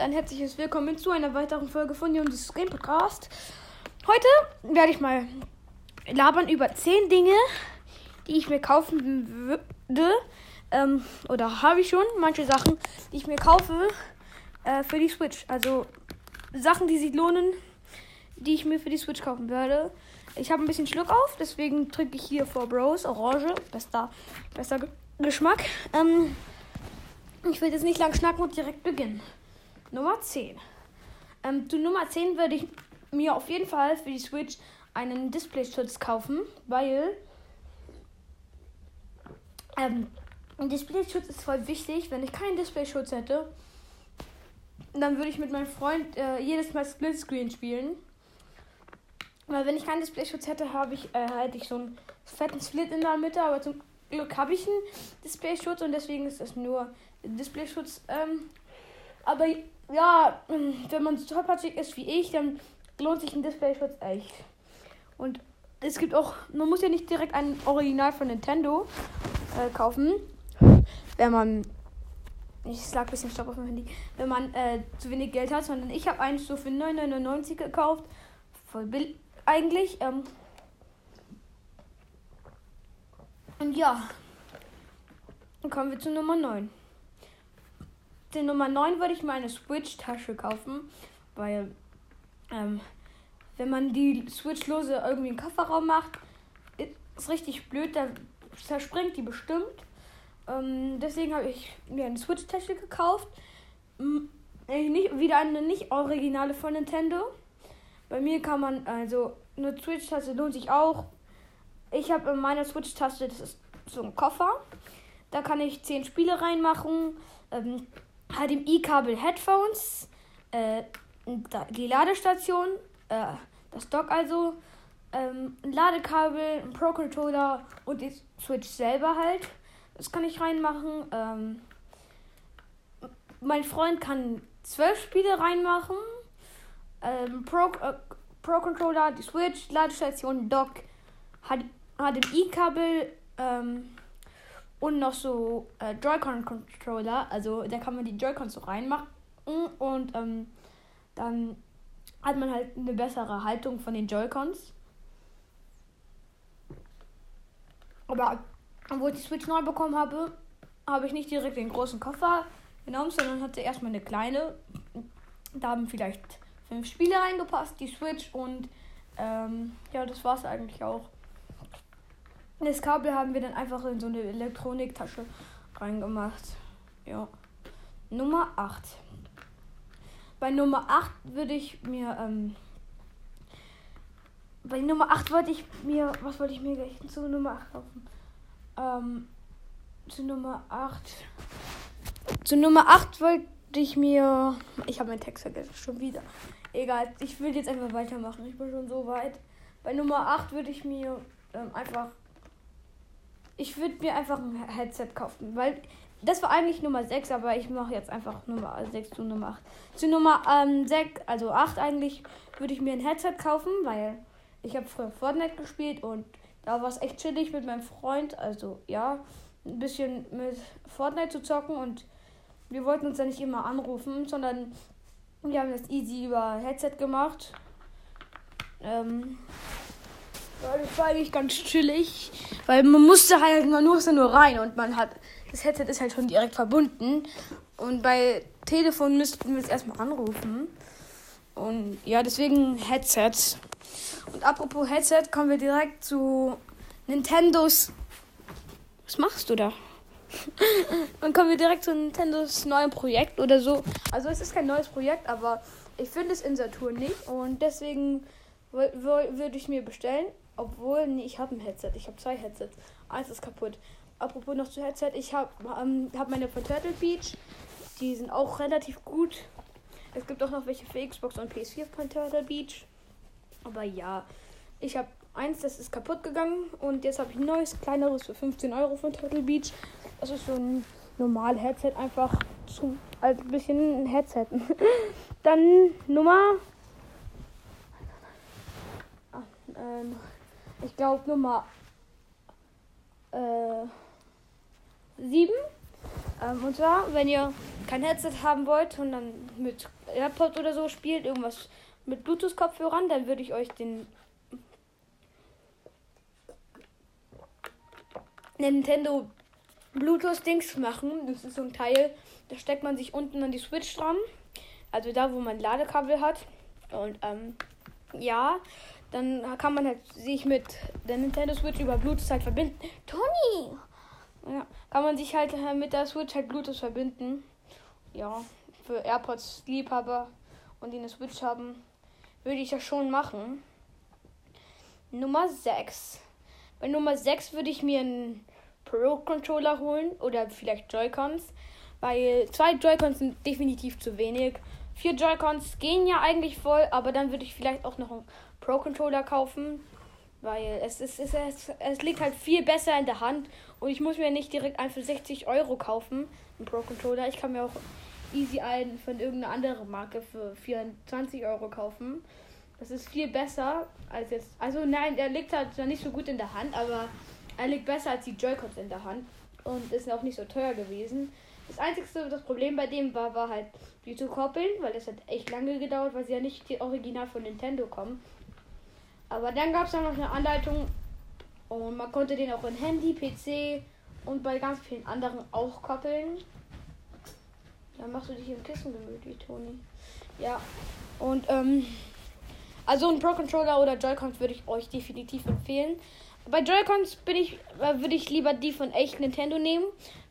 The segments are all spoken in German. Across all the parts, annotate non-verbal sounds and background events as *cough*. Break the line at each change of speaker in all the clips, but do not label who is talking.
ein herzliches Willkommen zu einer weiteren Folge von Jonas Game Podcast. Heute werde ich mal labern über 10 Dinge, die ich mir kaufen würde. Ähm, oder habe ich schon manche Sachen, die ich mir kaufe äh, für die Switch. Also Sachen, die sich lohnen, die ich mir für die Switch kaufen werde. Ich habe ein bisschen Schluck auf, deswegen trinke ich hier vor Bros Orange. Bester, bester Geschmack. Ähm, ich will jetzt nicht lang schnacken und direkt beginnen. Nummer 10. Ähm, zu Nummer 10 würde ich mir auf jeden Fall für die Switch einen Displayschutz kaufen, weil ähm, ein Displayschutz ist voll wichtig. Wenn ich keinen Displayschutz hätte, dann würde ich mit meinem Freund äh, jedes Mal Splitscreen spielen. Weil wenn ich keinen Displayschutz hätte, habe ich, äh, hätte ich so einen fetten Split in der Mitte, aber zum Glück habe ich einen Displayschutz und deswegen ist es nur Displayschutz. Ähm, aber ja, wenn man so tollpatschig ist wie ich, dann lohnt sich ein Displayschutz echt. Und es gibt auch, man muss ja nicht direkt ein Original von Nintendo äh, kaufen, wenn man, ich sag ein bisschen Stopp auf dem Handy, wenn man äh, zu wenig Geld hat, sondern ich habe eins so für 9,99 gekauft, voll billig eigentlich. Ähm, und ja, dann kommen wir zu Nummer 9. Die Nummer 9 würde ich mir eine Switch-Tasche kaufen, weil ähm, wenn man die Switch-Lose irgendwie den Kofferraum macht, ist richtig blöd, da zerspringt die bestimmt. Ähm, deswegen habe ich mir eine Switch-Tasche gekauft. Nicht, wieder eine nicht originale von Nintendo. Bei mir kann man, also eine Switch-Taste lohnt sich auch. Ich habe in meiner Switch-Taste, das ist so ein Koffer. Da kann ich 10 Spiele reinmachen. Ähm, HDMI-Kabel, Headphones, äh, die Ladestation, äh, das Dock also, ähm, ein Ladekabel, ein Pro-Controller und die Switch selber halt. Das kann ich reinmachen. Ähm, mein Freund kann zwölf Spiele reinmachen. Ähm, Pro, äh, Pro Controller, die Switch, Ladestation, Dock, HDMI-Kabel ähm, und noch so äh, Joy-Con Controller. Also da kann man die Joy-Cons so reinmachen und ähm, dann hat man halt eine bessere Haltung von den Joy-Cons. Aber obwohl ich die Switch neu bekommen habe, habe ich nicht direkt den großen Koffer genommen, sondern hatte erstmal eine kleine. Da haben vielleicht fünf Spiele reingepasst, die Switch und ähm, ja, das war es eigentlich auch. Das Kabel haben wir dann einfach in so eine Elektroniktasche reingemacht. Ja. Nummer 8. Bei Nummer 8 würde ich mir, ähm, bei Nummer 8 wollte ich mir, was wollte ich mir gleich zu Nummer 8 kaufen? Ähm, zu Nummer 8. Zu Nummer 8 wollte ich mir, ich habe meinen Text vergessen, schon wieder. Egal, ich will jetzt einfach weitermachen. Ich bin schon so weit. Bei Nummer 8 würde ich mir ähm, einfach. Ich würde mir einfach ein Headset kaufen, weil das war eigentlich Nummer 6, aber ich mache jetzt einfach Nummer 6 zu Nummer 8. Zu Nummer ähm, 6, also 8 eigentlich, würde ich mir ein Headset kaufen, weil ich habe früher Fortnite gespielt und da war es echt chillig mit meinem Freund. Also ja, ein bisschen mit Fortnite zu zocken und wir wollten uns ja nicht immer anrufen, sondern wir haben das easy über Headset gemacht. Ähm, das war eigentlich ganz chillig, weil man musste halt, man musste nur rein und man hat, das Headset ist halt schon direkt verbunden. Und bei Telefon müssten wir es erstmal anrufen. Und ja, deswegen Headset. Und apropos Headset, kommen wir direkt zu Nintendos. Was machst du da? *laughs* Dann kommen wir direkt zu Nintendos neuem Projekt oder so. Also es ist kein neues Projekt, aber ich finde es in Saturn nicht und deswegen würde ich mir bestellen. Obwohl, nee, ich habe ein Headset. Ich habe zwei Headsets. Eins ist kaputt. Apropos noch zu Headset, ich habe ähm, hab meine von Turtle Beach. Die sind auch relativ gut. Es gibt auch noch welche für Xbox und PS4 von Turtle Beach. Aber ja, ich habe eins, das ist kaputt gegangen und jetzt habe ich ein neues, kleineres für 15 Euro von Turtle Beach. Das ist so ein normal Headset, einfach zum also ein bisschen ein Headset. *laughs* Dann Nummer. Ach, ähm, ich glaube Nummer äh, 7. Ähm, und zwar, wenn ihr kein Headset haben wollt und dann mit AirPods oder so spielt, irgendwas mit Bluetooth-Kopfhörern, dann würde ich euch den Nintendo Bluetooth-Dings machen. Das ist so ein Teil, da steckt man sich unten an die Switch dran. Also da, wo man Ladekabel hat. Und ähm, ja, dann kann man halt sich mit der Nintendo Switch über Bluetooth halt verbinden. Toni! Ja, kann man sich halt äh, mit der Switch halt Bluetooth verbinden. Ja, für AirPods Liebhaber und die eine Switch haben, würde ich das schon machen. Nummer 6. Bei Nummer 6 würde ich mir einen Pro-Controller holen oder vielleicht Joy-Cons, weil zwei Joy-Cons sind definitiv zu wenig. Vier Joy-Cons gehen ja eigentlich voll, aber dann würde ich vielleicht auch noch einen Pro-Controller kaufen, weil es, ist, es, es, es liegt halt viel besser in der Hand und ich muss mir nicht direkt einen für 60 Euro kaufen, einen Pro-Controller. Ich kann mir auch easy einen von irgendeiner anderen Marke für 24 Euro kaufen. Das ist viel besser als jetzt. Also nein, der liegt halt zwar nicht so gut in der Hand, aber er liegt besser als die Joy-Cons in der Hand und ist auch nicht so teuer gewesen. Das einzigste, das Problem bei dem war, war halt, die zu koppeln, weil das hat echt lange gedauert, weil sie ja nicht die Original von Nintendo kommen. Aber dann gab es dann noch eine Anleitung und man konnte den auch in Handy, PC und bei ganz vielen anderen auch koppeln. Dann machst du dich im Kissen gemütlich, Toni. Ja. Und ähm, also ein Pro Controller oder Joy-Cons würde ich euch definitiv empfehlen. Bei Joy-Cons bin ich, äh, würde ich lieber die von echt Nintendo nehmen,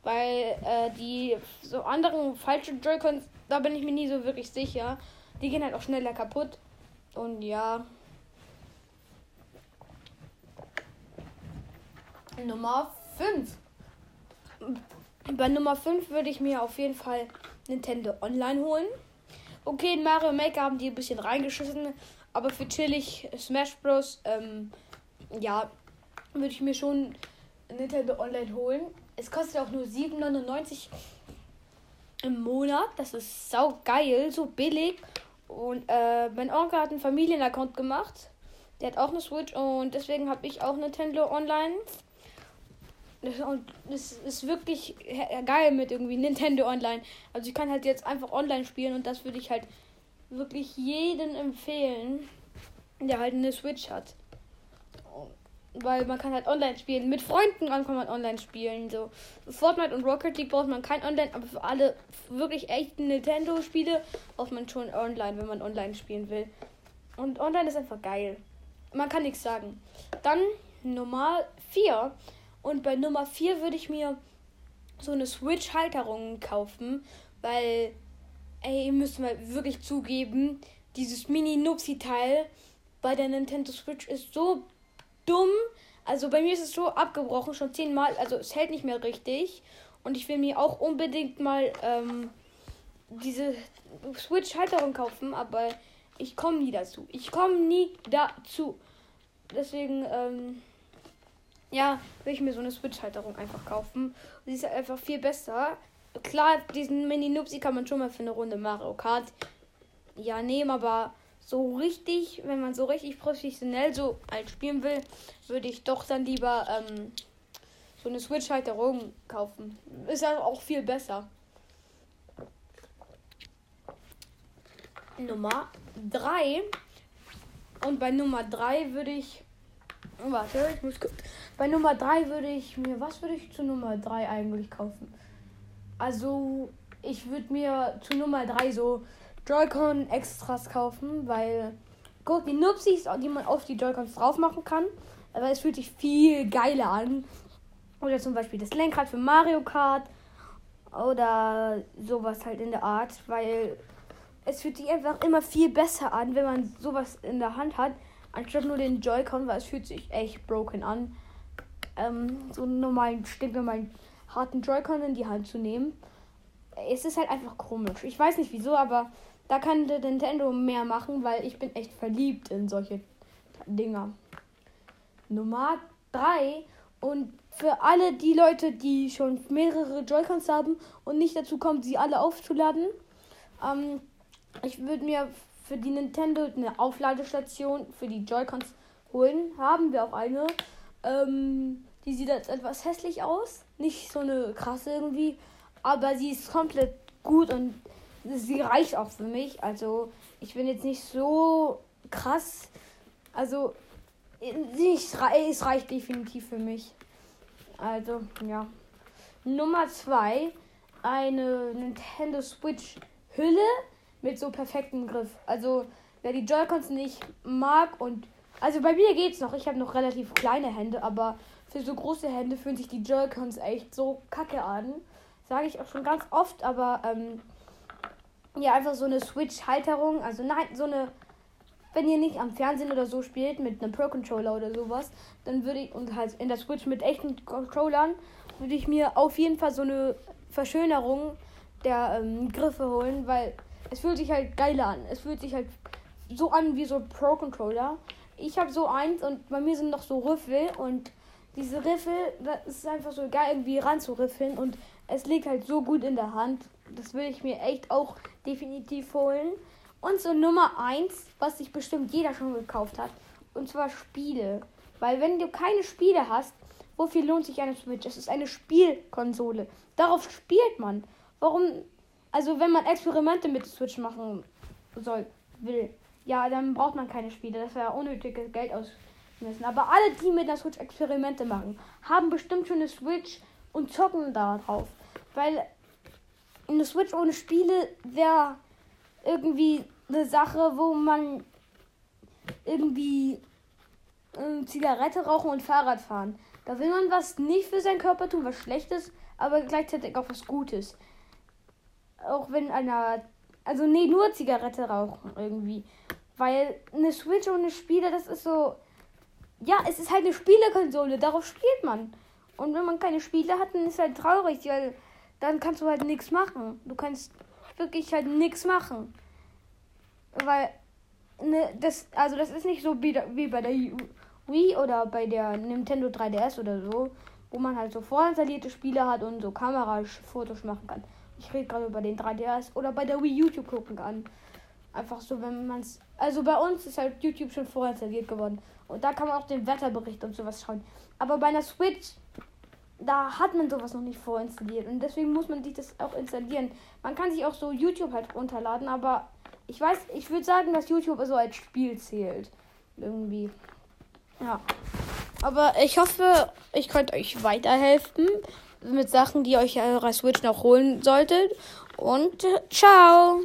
weil äh, die so anderen falsche Joy-Cons, da bin ich mir nie so wirklich sicher. Die gehen halt auch schneller kaputt. Und ja. Nummer 5. Bei Nummer 5 würde ich mir auf jeden Fall Nintendo Online holen. Okay, in Mario Maker haben die ein bisschen reingeschissen, aber für chillig Smash Bros. Ähm, ja, würde ich mir schon Nintendo Online holen. Es kostet auch nur 7,99 im Monat. Das ist sau geil, so billig. Und äh, mein Onkel hat einen Familienaccount gemacht. Der hat auch eine Switch und deswegen habe ich auch Nintendo Online. Und es ist wirklich geil mit irgendwie Nintendo Online. Also ich kann halt jetzt einfach online spielen und das würde ich halt wirklich jedem empfehlen, der halt eine Switch hat. Weil man kann halt online spielen. Mit Freunden kann man online spielen. So Fortnite und Rocket League braucht man kein Online, aber für alle wirklich echten Nintendo-Spiele braucht man schon online, wenn man online spielen will. Und online ist einfach geil. Man kann nichts sagen. Dann Nummer 4 und bei Nummer 4 würde ich mir so eine Switch-Halterung kaufen, weil, ey, müsst mal wirklich zugeben, dieses Mini-Nupsi-Teil bei der Nintendo Switch ist so dumm. Also bei mir ist es so abgebrochen, schon zehnmal. Also es hält nicht mehr richtig. Und ich will mir auch unbedingt mal ähm, diese Switch-Halterung kaufen, aber ich komme nie dazu. Ich komme nie dazu. Deswegen, ähm, ja, will ich mir so eine Switch-Halterung einfach kaufen. sie ist einfach viel besser. Klar, diesen Mini-Nupsi kann man schon mal für eine Runde Mario Kart ja nehmen, aber so richtig, wenn man so richtig professionell so alt spielen will, würde ich doch dann lieber ähm, so eine Switch-Halterung kaufen. Ist ja auch viel besser. Nummer 3. Und bei Nummer 3 würde ich. Warte, ich muss kurz. Bei Nummer 3 würde ich mir, was würde ich zu Nummer 3 eigentlich kaufen? Also, ich würde mir zu Nummer 3 so Joy-Con Extras kaufen, weil, guck, die Nupsis, die man auf die Joy-Cons drauf machen kann, aber es fühlt sich viel geiler an. Oder zum Beispiel das Lenkrad für Mario Kart oder sowas halt in der Art, weil es fühlt sich einfach immer viel besser an, wenn man sowas in der Hand hat, anstatt nur den Joy-Con, weil es fühlt sich echt broken an ähm, so einen normalen, stinknormalen harten Joy-Con in die Hand zu nehmen. Es ist halt einfach komisch. Ich weiß nicht wieso, aber da kann Nintendo mehr machen, weil ich bin echt verliebt in solche Dinger. Nummer 3 und für alle die Leute, die schon mehrere Joy-Cons haben und nicht dazu kommen, sie alle aufzuladen, ähm, ich würde mir für die Nintendo eine Aufladestation für die Joy-Cons holen. Haben wir auch eine. Ähm, die sieht jetzt etwas hässlich aus. Nicht so eine krasse irgendwie. Aber sie ist komplett gut und sie reicht auch für mich. Also ich bin jetzt nicht so krass. Also es reicht definitiv für mich. Also ja. Nummer zwei eine Nintendo Switch Hülle mit so perfektem Griff. Also wer die Joy-Cons nicht mag und also bei mir geht's noch. Ich habe noch relativ kleine Hände, aber für so große Hände fühlen sich die Joy-Cons echt so kacke an. Sage ich auch schon ganz oft, aber ähm, ja, einfach so eine Switch-Halterung. Also nein, so eine, wenn ihr nicht am Fernsehen oder so spielt mit einem Pro-Controller oder sowas, dann würde ich, und halt in der Switch mit echten Controllern, würde ich mir auf jeden Fall so eine Verschönerung der ähm, Griffe holen, weil es fühlt sich halt geiler an. Es fühlt sich halt so an wie so Pro-Controller. Ich habe so eins und bei mir sind noch so Riffel und diese Riffel, das ist einfach so geil, irgendwie ranzuriffeln und es liegt halt so gut in der Hand. Das will ich mir echt auch definitiv holen. Und so Nummer eins, was sich bestimmt jeder schon gekauft hat, und zwar Spiele. Weil wenn du keine Spiele hast, wofür lohnt sich eine Switch? Es ist eine Spielkonsole. Darauf spielt man. Warum? Also wenn man Experimente mit Switch machen soll, will, ja, dann braucht man keine Spiele. Das wäre unnötiges Geld ausmessen. Aber alle, die mit der Switch Experimente machen, haben bestimmt schon eine Switch und zocken da drauf. Weil eine Switch ohne Spiele wäre irgendwie eine Sache, wo man irgendwie äh, Zigarette rauchen und Fahrrad fahren. Da will man was nicht für seinen Körper tun, was Schlechtes, aber gleichzeitig auch was Gutes. Auch wenn einer. Also, nee, nur Zigarette rauchen irgendwie. Weil eine Switch ohne Spiele, das ist so. Ja, es ist halt eine Spielekonsole, darauf spielt man. Und wenn man keine Spiele hat, dann ist halt traurig, weil dann kannst du halt nichts machen. Du kannst wirklich halt nichts machen. Weil, ne, das, also das ist nicht so wie, wie bei der Wii oder bei der Nintendo 3DS oder so, wo man halt so vorinstallierte Spiele hat und so Kamerafotos machen kann. Ich rede gerade über den 3DS oder bei der Wii YouTube gucken kann. Einfach so, wenn man es. Also bei uns ist halt YouTube schon vorinstalliert geworden. Und da kann man auch den Wetterbericht und sowas schauen. Aber bei einer Switch, da hat man sowas noch nicht vorinstalliert. Und deswegen muss man sich das auch installieren. Man kann sich auch so YouTube halt runterladen, aber ich weiß, ich würde sagen, dass YouTube so als Spiel zählt. Irgendwie. Ja. Aber ich hoffe, ich konnte euch weiterhelfen mit Sachen, die ihr euch eurer Switch noch holen solltet. Und ciao!